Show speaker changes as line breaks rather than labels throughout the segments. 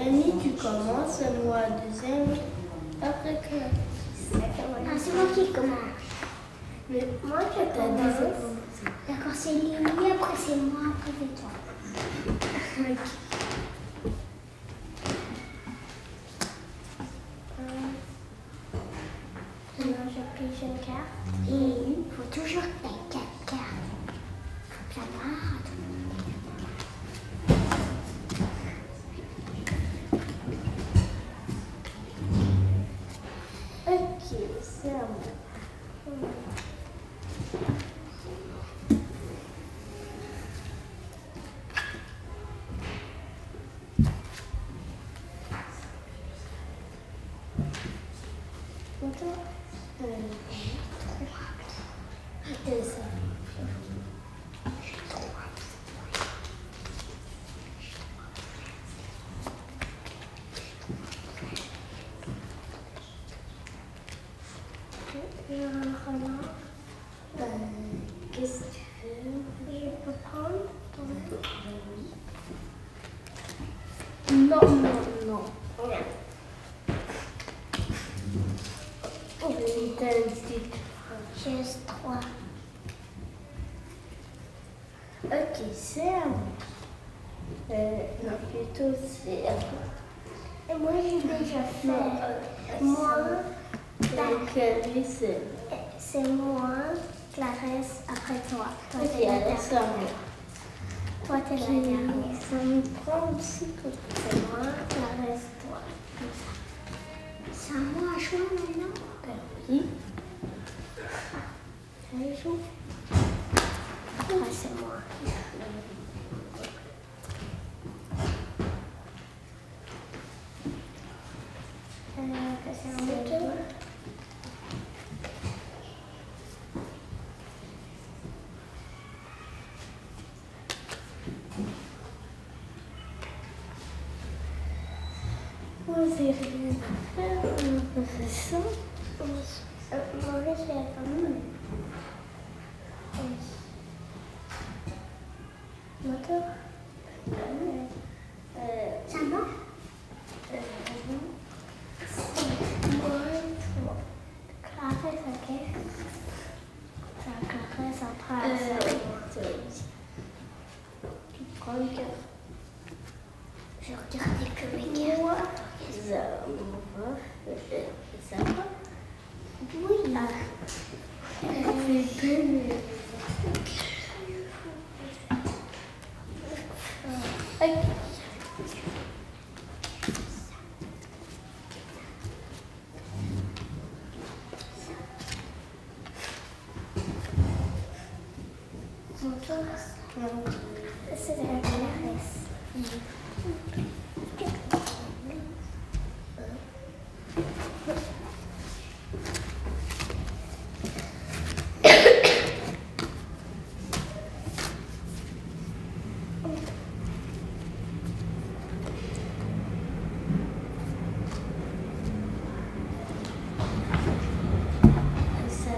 Annie, tu commences, moi deuxième, après que.
Ah, c'est moi qui commence.
Mais
Moi,
dit
commence. D'accord, c'est Lily, après c'est moi, après c'est toi.
Ok.
Maintenant, je pige une carte. Et il faut toujours que tu quatre cartes. Faut que.
Ok, c'est à moi. Maintenant, euh, et ça.
Je
Euh, Qu'est-ce que tu veux
Je peux prendre ton
Non, non, non. Oh, dit.
Juste trois.
Ok, c'est à moi. Euh, non, plutôt c'est.
Et moi, j'ai déjà fait.
Non, euh,
Moi,
euh. C'est
moi, Clarisse, après toi. Toi,
Ok,
t'es la dernière. Toi, t'es la dernière.
Ça me prend aussi que
C'est moi, Clarisse, toi. C'est à moi à jouer maintenant.
oui.
Allez, joue. Après, c'est moi. Euh, que c'est à mon tour.
Moi, j'ai rien à faire. On peut faire ça.
Euh, Maurice, il y a quand même.
Moteur.
Euh, c'est à moi
Euh,
Moi, toi. Clarisse, ok. Ça, Clarisse, après, c'est à moi.
euh, tu prends une carte.
Je regardais que mes cartes.
Moi, ça, on va faire ça.
Oui.
C'est bien. Ok.
Mon tour. C'est la Clarisse.
Ça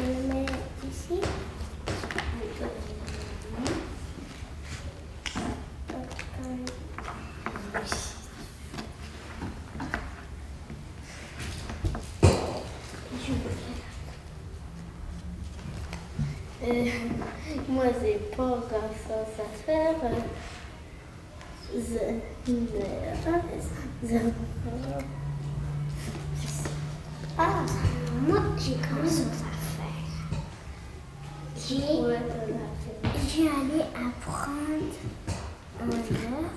Je le mets ici.
Moi, j'ai pas grand chose à faire. Je-
Ah, moi, j'ai même chose à faire. J'ai j'ai allé apprendre un œuf.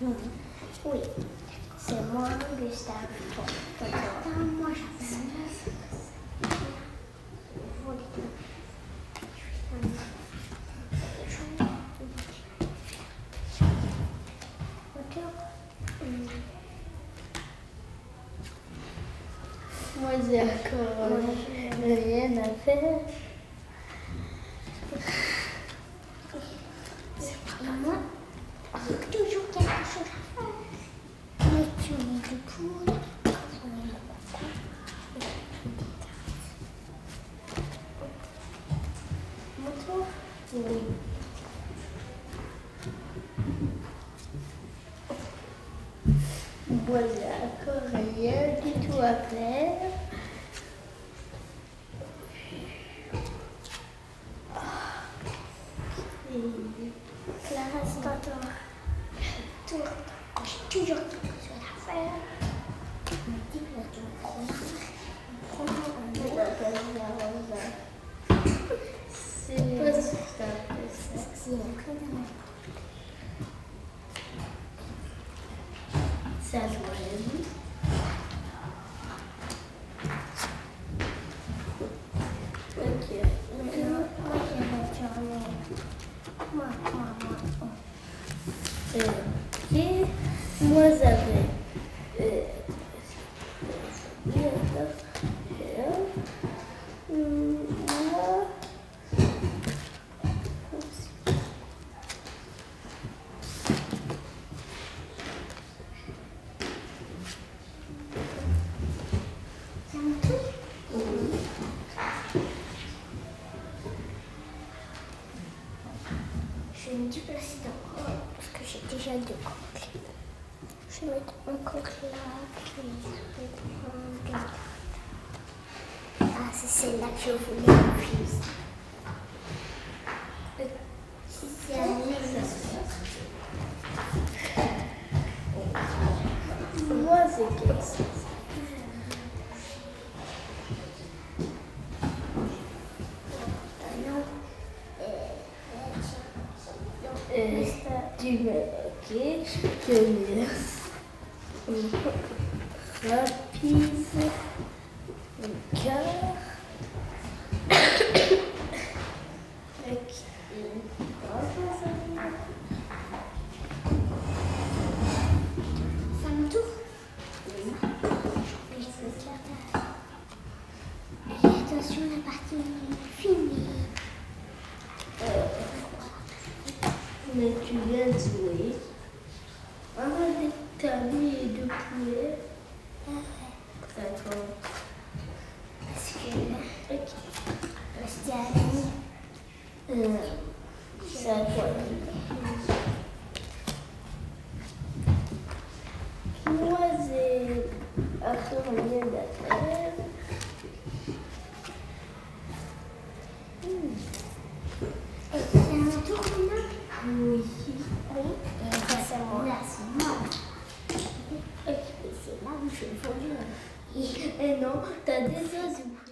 Oui, c'est moi, Gustave. Attends, moi Moi
j'ai encore euh, rien à faire.
C'est. J'ai
encore rien du tout à faire.
Clara, c'est. Tour. J'ai toujours
ça joue. Ok.
Moi. Moi,
bien, bien. Hum, Moi.
C'est un tout. Vais me déplacer d'encore parce que j'ai déjà deux coques. Je vais mettre un coque là, puis je vais prendre. Ah, c'est celle-là que je voulais. C'est un
Moi, c'est quelque chose.
non.
Je mets rapide, un cœur. Ok.
Ça me tourne Oui. Je vais faire Et attention, la partie est finie.
Mais tu viens de jouer. Un tamis et deux poulets. Ça tombe.
Parce que ok. à.
Euh, ça tombe. Moi, j'ai encore rien à faire.
Et c'est un tour maintenant
Oui.
Oui. Et ça, c'est moi. Là, moi. Et c'est là où je veux.
Et non, t'as déjà joué.